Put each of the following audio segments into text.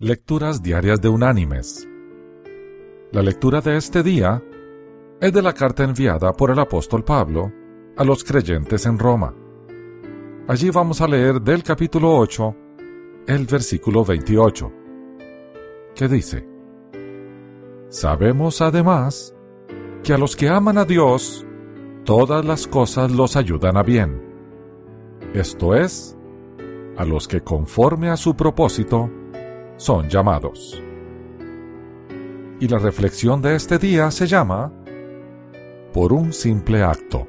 Lecturas Diarias de Unánimes. La lectura de este día es de la carta enviada por el apóstol Pablo a los creyentes en Roma. Allí vamos a leer del capítulo 8 el versículo 28, que dice, Sabemos además que a los que aman a Dios, todas las cosas los ayudan a bien. Esto es, a los que conforme a su propósito, son llamados. Y la reflexión de este día se llama Por un simple acto.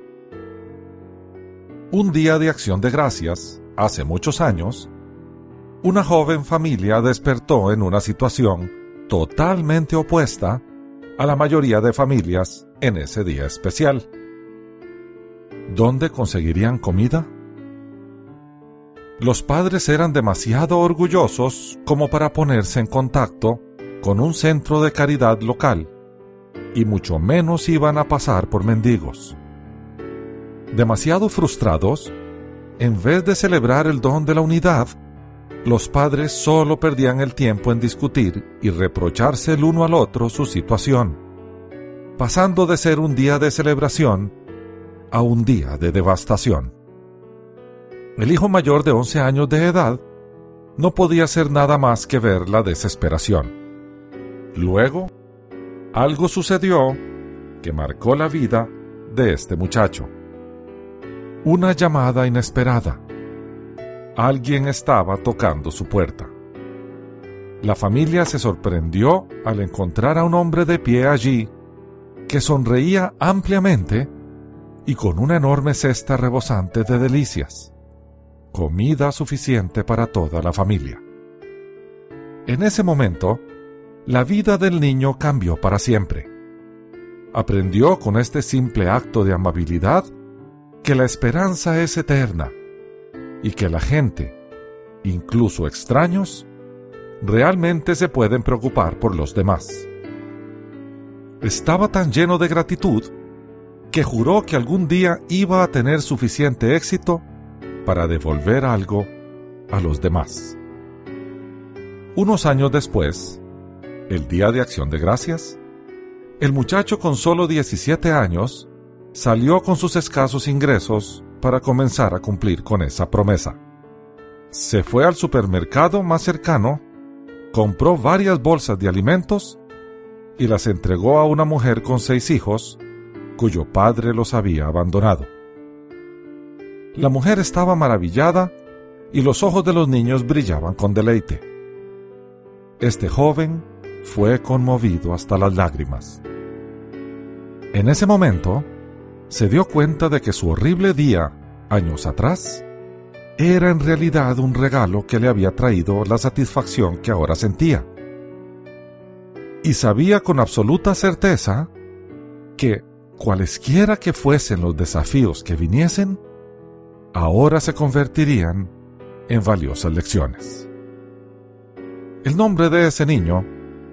Un día de acción de gracias, hace muchos años, una joven familia despertó en una situación totalmente opuesta a la mayoría de familias en ese día especial. ¿Dónde conseguirían comida? Los padres eran demasiado orgullosos como para ponerse en contacto con un centro de caridad local, y mucho menos iban a pasar por mendigos. Demasiado frustrados, en vez de celebrar el don de la unidad, los padres solo perdían el tiempo en discutir y reprocharse el uno al otro su situación, pasando de ser un día de celebración a un día de devastación. El hijo mayor de 11 años de edad no podía hacer nada más que ver la desesperación. Luego, algo sucedió que marcó la vida de este muchacho. Una llamada inesperada. Alguien estaba tocando su puerta. La familia se sorprendió al encontrar a un hombre de pie allí que sonreía ampliamente y con una enorme cesta rebosante de delicias comida suficiente para toda la familia. En ese momento, la vida del niño cambió para siempre. Aprendió con este simple acto de amabilidad que la esperanza es eterna y que la gente, incluso extraños, realmente se pueden preocupar por los demás. Estaba tan lleno de gratitud que juró que algún día iba a tener suficiente éxito para devolver algo a los demás. Unos años después, el Día de Acción de Gracias, el muchacho con solo 17 años salió con sus escasos ingresos para comenzar a cumplir con esa promesa. Se fue al supermercado más cercano, compró varias bolsas de alimentos y las entregó a una mujer con seis hijos cuyo padre los había abandonado. La mujer estaba maravillada y los ojos de los niños brillaban con deleite. Este joven fue conmovido hasta las lágrimas. En ese momento, se dio cuenta de que su horrible día, años atrás, era en realidad un regalo que le había traído la satisfacción que ahora sentía. Y sabía con absoluta certeza que, cualesquiera que fuesen los desafíos que viniesen, ahora se convertirían en valiosas lecciones. El nombre de ese niño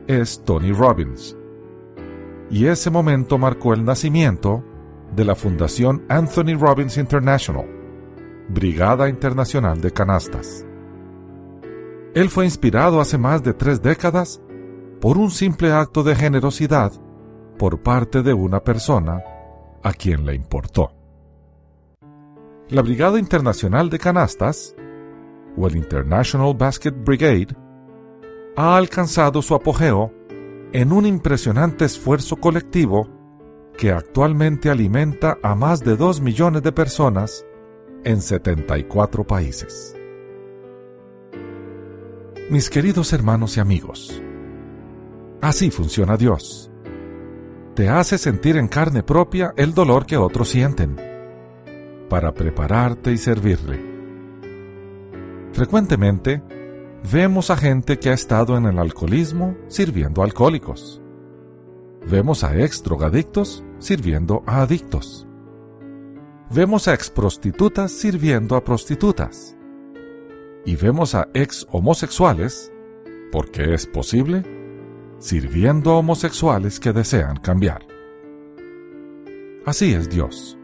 es Tony Robbins, y ese momento marcó el nacimiento de la Fundación Anthony Robbins International, Brigada Internacional de Canastas. Él fue inspirado hace más de tres décadas por un simple acto de generosidad por parte de una persona a quien le importó. La Brigada Internacional de Canastas, o el International Basket Brigade, ha alcanzado su apogeo en un impresionante esfuerzo colectivo que actualmente alimenta a más de 2 millones de personas en 74 países. Mis queridos hermanos y amigos, así funciona Dios. Te hace sentir en carne propia el dolor que otros sienten para prepararte y servirle. Frecuentemente, vemos a gente que ha estado en el alcoholismo sirviendo a alcohólicos. Vemos a ex drogadictos sirviendo a adictos. Vemos a ex prostitutas sirviendo a prostitutas. Y vemos a ex homosexuales, porque es posible, sirviendo a homosexuales que desean cambiar. Así es Dios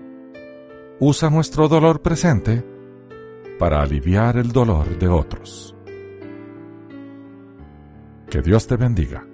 usa nuestro dolor presente para aliviar el dolor de otros. Que Dios te bendiga.